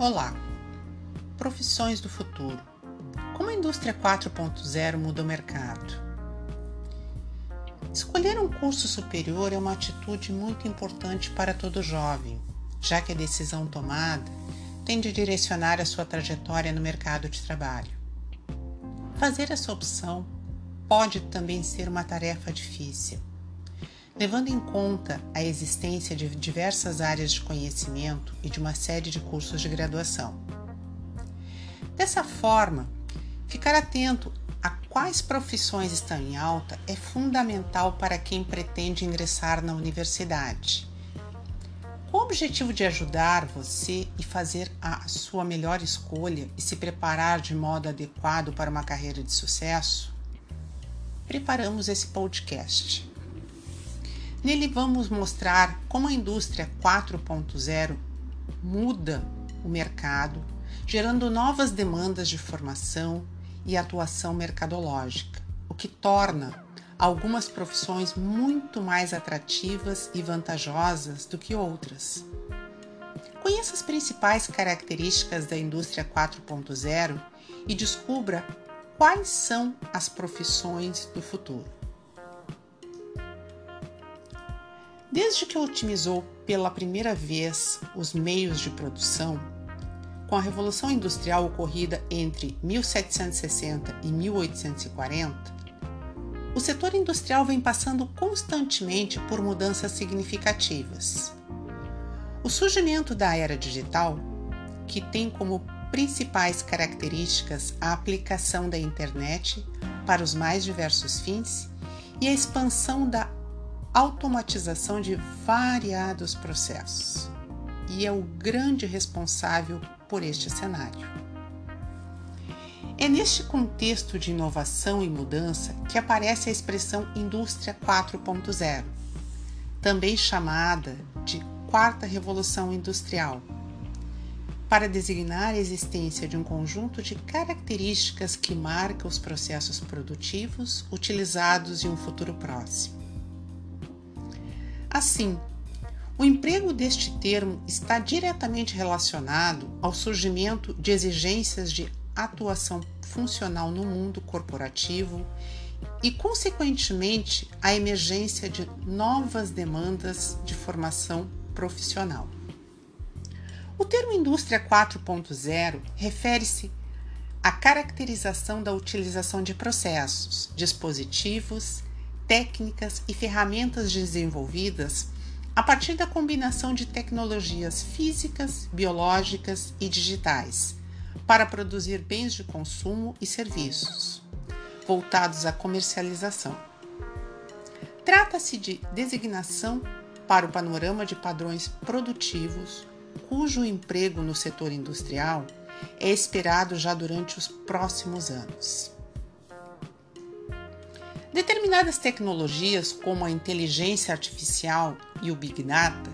Olá! Profissões do futuro. Como a indústria 4.0 muda o mercado? Escolher um curso superior é uma atitude muito importante para todo jovem, já que a decisão tomada tende a direcionar a sua trajetória no mercado de trabalho. Fazer essa opção pode também ser uma tarefa difícil, levando em conta a existência de diversas áreas de conhecimento e de uma série de cursos de graduação. Dessa forma, ficar atento a quais profissões estão em alta é fundamental para quem pretende ingressar na universidade. Com o objetivo de ajudar você e fazer a sua melhor escolha e se preparar de modo adequado para uma carreira de sucesso, preparamos esse podcast. Nele vamos mostrar como a indústria 4.0 muda o mercado, gerando novas demandas de formação e atuação mercadológica, o que torna algumas profissões muito mais atrativas e vantajosas do que outras. Conheça as principais características da indústria 4.0 e descubra quais são as profissões do futuro. Desde que otimizou pela primeira vez os meios de produção, com a Revolução Industrial ocorrida entre 1760 e 1840, o setor industrial vem passando constantemente por mudanças significativas. O surgimento da era digital, que tem como principais características a aplicação da internet para os mais diversos fins e a expansão da automatização de variados processos e é o grande responsável por este cenário. É neste contexto de inovação e mudança que aparece a expressão Indústria 4.0, também chamada de Quarta Revolução Industrial, para designar a existência de um conjunto de características que marca os processos produtivos utilizados em um futuro próximo. Assim, o emprego deste termo está diretamente relacionado ao surgimento de exigências de atuação funcional no mundo corporativo e, consequentemente, a emergência de novas demandas de formação profissional. O termo indústria 4.0 refere-se à caracterização da utilização de processos, dispositivos técnicas e ferramentas desenvolvidas a partir da combinação de tecnologias físicas, biológicas e digitais para produzir bens de consumo e serviços voltados à comercialização. Trata-se de designação para o panorama de padrões produtivos cujo emprego no setor industrial é esperado já durante os próximos anos. Determinadas tecnologias, como a inteligência artificial e o Big Data,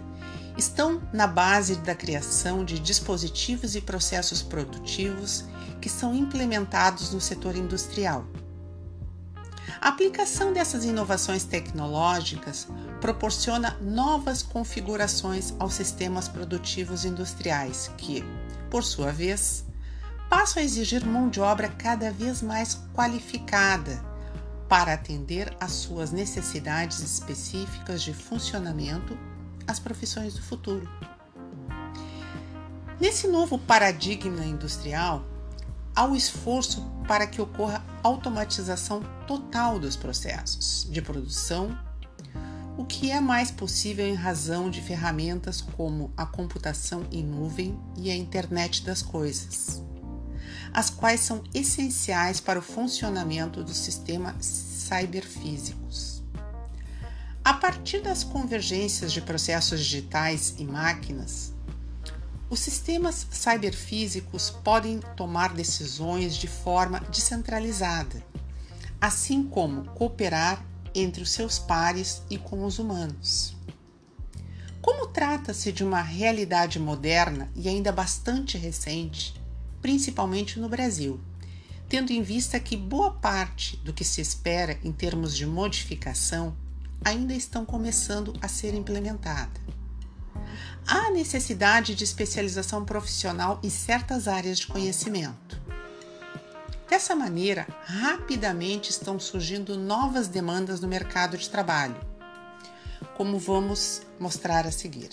estão na base da criação de dispositivos e processos produtivos que são implementados no setor industrial. A aplicação dessas inovações tecnológicas proporciona novas configurações aos sistemas produtivos industriais, que, por sua vez, passam a exigir mão de obra cada vez mais qualificada para atender às suas necessidades específicas de funcionamento, as profissões do futuro. Nesse novo paradigma industrial, há o esforço para que ocorra automatização total dos processos de produção, o que é mais possível em razão de ferramentas como a computação em nuvem e a internet das coisas as quais são essenciais para o funcionamento dos sistemas cyberfísicos. A partir das convergências de processos digitais e máquinas, os sistemas cyberfísicos podem tomar decisões de forma descentralizada, assim como cooperar entre os seus pares e com os humanos. Como trata-se de uma realidade moderna e ainda bastante recente, principalmente no Brasil, tendo em vista que boa parte do que se espera em termos de modificação ainda estão começando a ser implementada. há necessidade de especialização profissional em certas áreas de conhecimento. Dessa maneira, rapidamente estão surgindo novas demandas no mercado de trabalho, como vamos mostrar a seguir.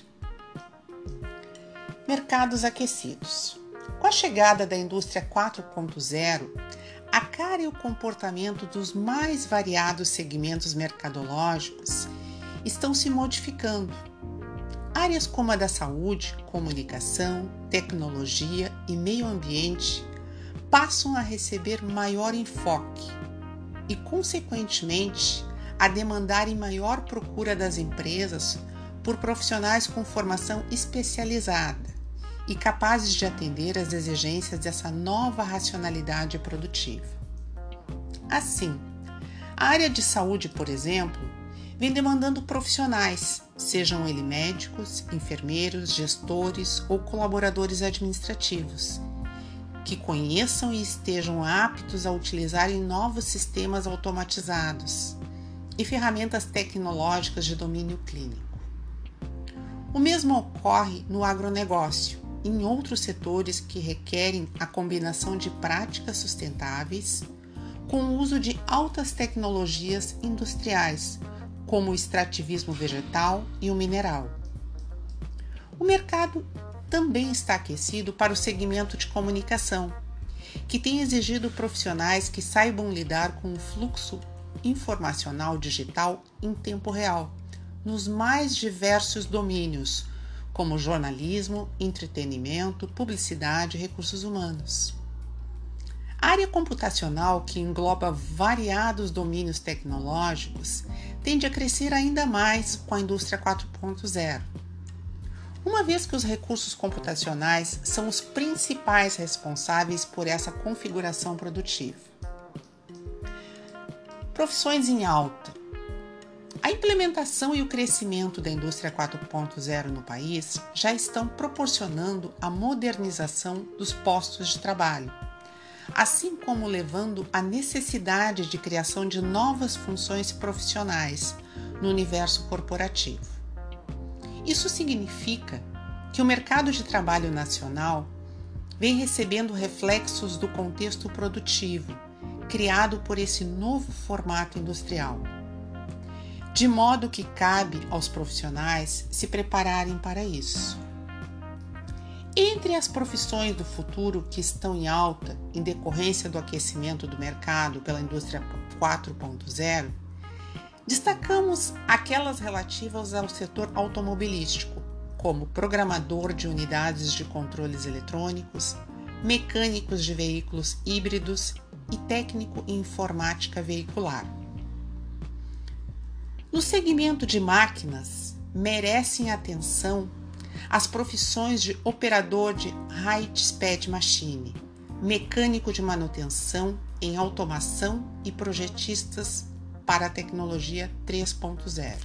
Mercados aquecidos. Com a chegada da indústria 4.0, a cara e o comportamento dos mais variados segmentos mercadológicos estão se modificando. Áreas como a da saúde, comunicação, tecnologia e meio ambiente passam a receber maior enfoque e, consequentemente, a demandarem maior procura das empresas por profissionais com formação especializada e capazes de atender às exigências dessa nova racionalidade produtiva. Assim, a área de saúde, por exemplo, vem demandando profissionais, sejam eles médicos, enfermeiros, gestores ou colaboradores administrativos, que conheçam e estejam aptos a utilizarem novos sistemas automatizados e ferramentas tecnológicas de domínio clínico. O mesmo ocorre no agronegócio, em outros setores que requerem a combinação de práticas sustentáveis com o uso de altas tecnologias industriais, como o extrativismo vegetal e o mineral. O mercado também está aquecido para o segmento de comunicação, que tem exigido profissionais que saibam lidar com o fluxo informacional digital em tempo real, nos mais diversos domínios, como jornalismo, entretenimento, publicidade e recursos humanos. A área computacional, que engloba variados domínios tecnológicos, tende a crescer ainda mais com a indústria 4.0. Uma vez que os recursos computacionais são os principais responsáveis por essa configuração produtiva. Profissões em alta, implementação e o crescimento da indústria 4.0 no país já estão proporcionando a modernização dos postos de trabalho, assim como levando à necessidade de criação de novas funções profissionais no universo corporativo. Isso significa que o mercado de trabalho nacional vem recebendo reflexos do contexto produtivo criado por esse novo formato industrial de modo que cabe aos profissionais se prepararem para isso. Entre as profissões do futuro que estão em alta em decorrência do aquecimento do mercado pela indústria 4.0, destacamos aquelas relativas ao setor automobilístico, como programador de unidades de controles eletrônicos, mecânicos de veículos híbridos e técnico em informática veicular. No segmento de máquinas, merecem atenção as profissões de operador de High Speed Machine, mecânico de manutenção em automação e projetistas para a tecnologia 3.0.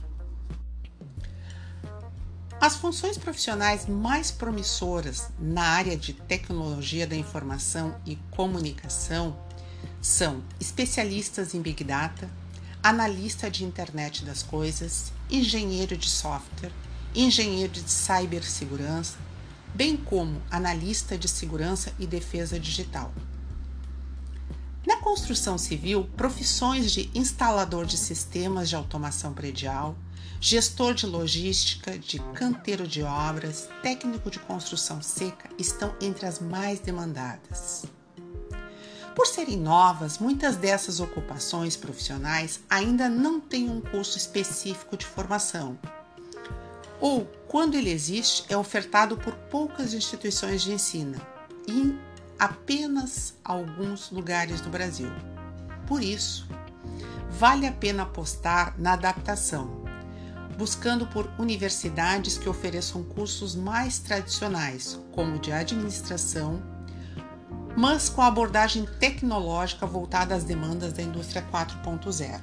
As funções profissionais mais promissoras na área de tecnologia da informação e comunicação são especialistas em Big Data, analista de internet das coisas, engenheiro de software, engenheiro de cibersegurança, bem como analista de segurança e defesa digital. Na construção civil, profissões de instalador de sistemas de automação predial, gestor de logística, de canteiro de obras, técnico de construção seca estão entre as mais demandadas. Por serem novas, muitas dessas ocupações profissionais ainda não têm um curso específico de formação. Ou, quando ele existe, é ofertado por poucas instituições de ensino e em apenas alguns lugares do Brasil. Por isso, vale a pena apostar na adaptação, buscando por universidades que ofereçam cursos mais tradicionais, como de administração, mas com abordagem tecnológica voltada às demandas da indústria 4.0.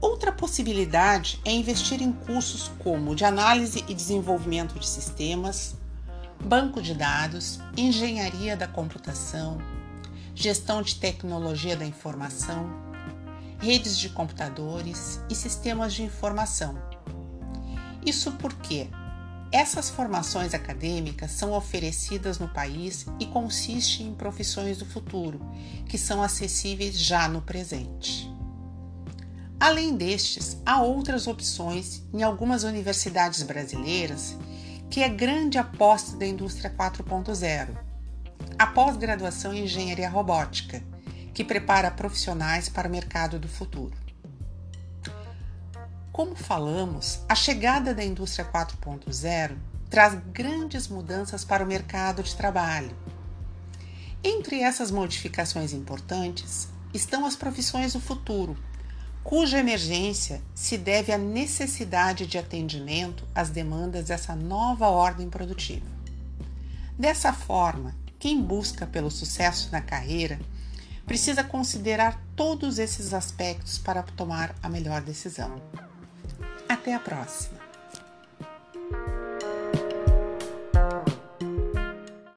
Outra possibilidade é investir em cursos como de análise e desenvolvimento de sistemas, banco de dados, engenharia da computação, gestão de tecnologia da informação, redes de computadores e sistemas de informação. Isso porque Essas formações acadêmicas são oferecidas no país e consistem em profissões do futuro, que são acessíveis já no presente. Além destes, há outras opções em algumas universidades brasileiras que é grande aposta da indústria 4.0. A pós-graduação em engenharia robótica, que prepara profissionais para o mercado do futuro. Como falamos, a chegada da indústria 4.0 traz grandes mudanças para o mercado de trabalho. Entre essas modificações importantes estão as profissões do futuro, cuja emergência se deve à necessidade de atendimento às demandas dessa nova ordem produtiva. Dessa forma, quem busca pelo sucesso na carreira precisa considerar todos esses aspectos para tomar a melhor decisão. Até a próxima!